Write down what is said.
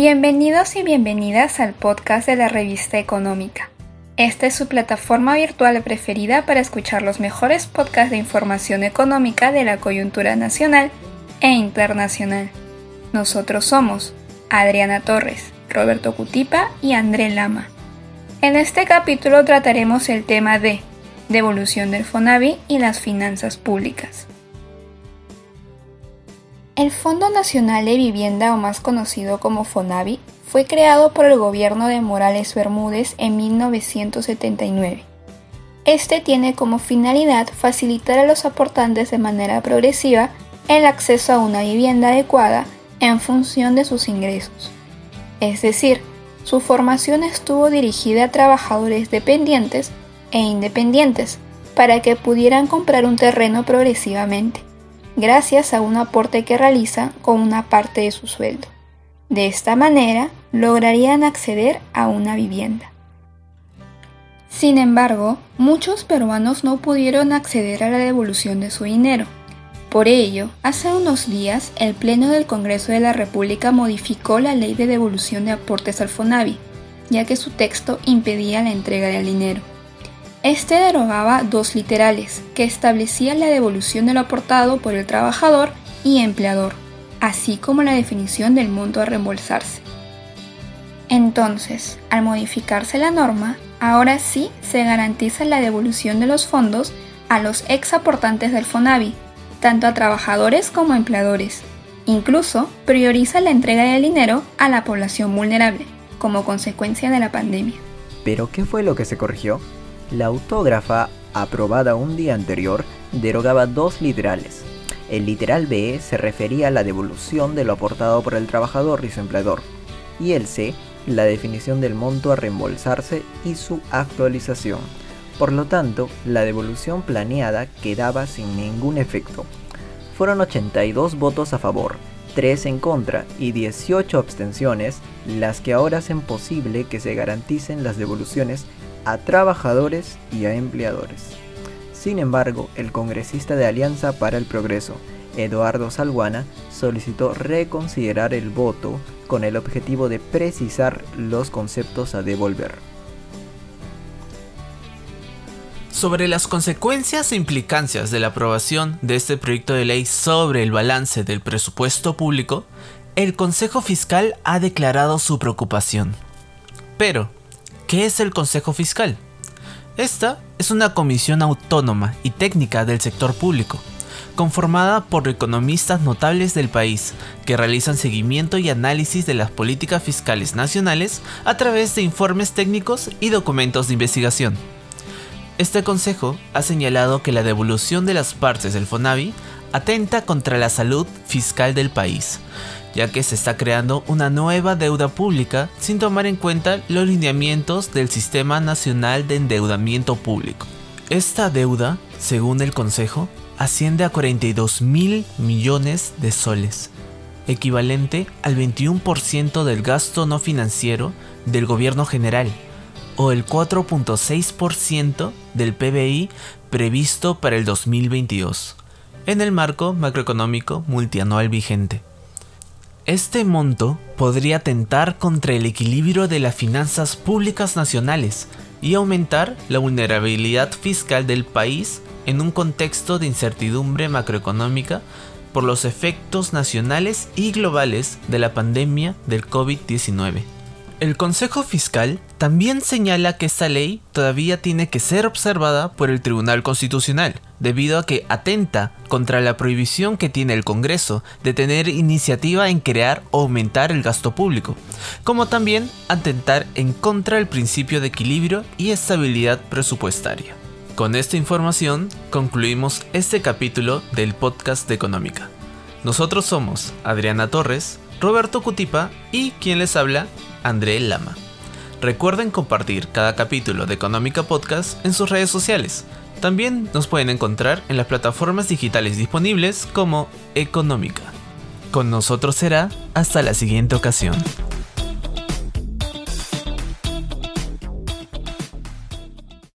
Bienvenidos y bienvenidas al podcast de la revista Económica. Esta es su plataforma virtual preferida para escuchar los mejores podcasts de información económica de la coyuntura nacional e internacional. Nosotros somos Adriana Torres, Roberto Cutipa y André Lama. En este capítulo trataremos el tema de devolución del FONAVI y las finanzas públicas. El Fondo Nacional de Vivienda, o más conocido como FONAVI, fue creado por el gobierno de Morales Bermúdez en 1979. Este tiene como finalidad facilitar a los aportantes de manera progresiva el acceso a una vivienda adecuada en función de sus ingresos. Es decir, su formación estuvo dirigida a trabajadores dependientes e independientes para que pudieran comprar un terreno progresivamente gracias a un aporte que realizan con una parte de su sueldo. De esta manera, lograrían acceder a una vivienda. Sin embargo, muchos peruanos no pudieron acceder a la devolución de su dinero. Por ello, hace unos días, el Pleno del Congreso de la República modificó la ley de devolución de aportes al FONAVI, ya que su texto impedía la entrega del dinero. Este derogaba dos literales que establecían la devolución de lo aportado por el trabajador y empleador, así como la definición del monto a reembolsarse. Entonces, al modificarse la norma, ahora sí se garantiza la devolución de los fondos a los ex aportantes del FONAVI, tanto a trabajadores como a empleadores. Incluso prioriza la entrega del dinero a la población vulnerable, como consecuencia de la pandemia. ¿Pero qué fue lo que se corrigió? La autógrafa, aprobada un día anterior, derogaba dos literales. El literal B se refería a la devolución de lo aportado por el trabajador y su empleador, y el C, la definición del monto a reembolsarse y su actualización. Por lo tanto, la devolución planeada quedaba sin ningún efecto. Fueron 82 votos a favor, 3 en contra y 18 abstenciones las que ahora hacen posible que se garanticen las devoluciones a trabajadores y a empleadores. Sin embargo, el congresista de Alianza para el Progreso, Eduardo Salguana, solicitó reconsiderar el voto con el objetivo de precisar los conceptos a devolver. Sobre las consecuencias e implicancias de la aprobación de este proyecto de ley sobre el balance del presupuesto público, el Consejo Fiscal ha declarado su preocupación. Pero, ¿Qué es el Consejo Fiscal? Esta es una comisión autónoma y técnica del sector público, conformada por economistas notables del país que realizan seguimiento y análisis de las políticas fiscales nacionales a través de informes técnicos y documentos de investigación. Este consejo ha señalado que la devolución de las partes del FONAVI atenta contra la salud fiscal del país, ya que se está creando una nueva deuda pública sin tomar en cuenta los lineamientos del Sistema Nacional de Endeudamiento Público. Esta deuda, según el Consejo, asciende a 42 mil millones de soles, equivalente al 21% del gasto no financiero del gobierno general o el 4.6% del PBI previsto para el 2022, en el marco macroeconómico multianual vigente. Este monto podría atentar contra el equilibrio de las finanzas públicas nacionales y aumentar la vulnerabilidad fiscal del país en un contexto de incertidumbre macroeconómica por los efectos nacionales y globales de la pandemia del COVID-19. El Consejo Fiscal también señala que esta ley todavía tiene que ser observada por el Tribunal Constitucional, debido a que atenta contra la prohibición que tiene el Congreso de tener iniciativa en crear o aumentar el gasto público, como también atentar en contra del principio de equilibrio y estabilidad presupuestaria. Con esta información concluimos este capítulo del podcast de Económica. Nosotros somos Adriana Torres, Roberto Cutipa y quien les habla, André Lama. Recuerden compartir cada capítulo de Económica Podcast en sus redes sociales. También nos pueden encontrar en las plataformas digitales disponibles como Económica. Con nosotros será hasta la siguiente ocasión.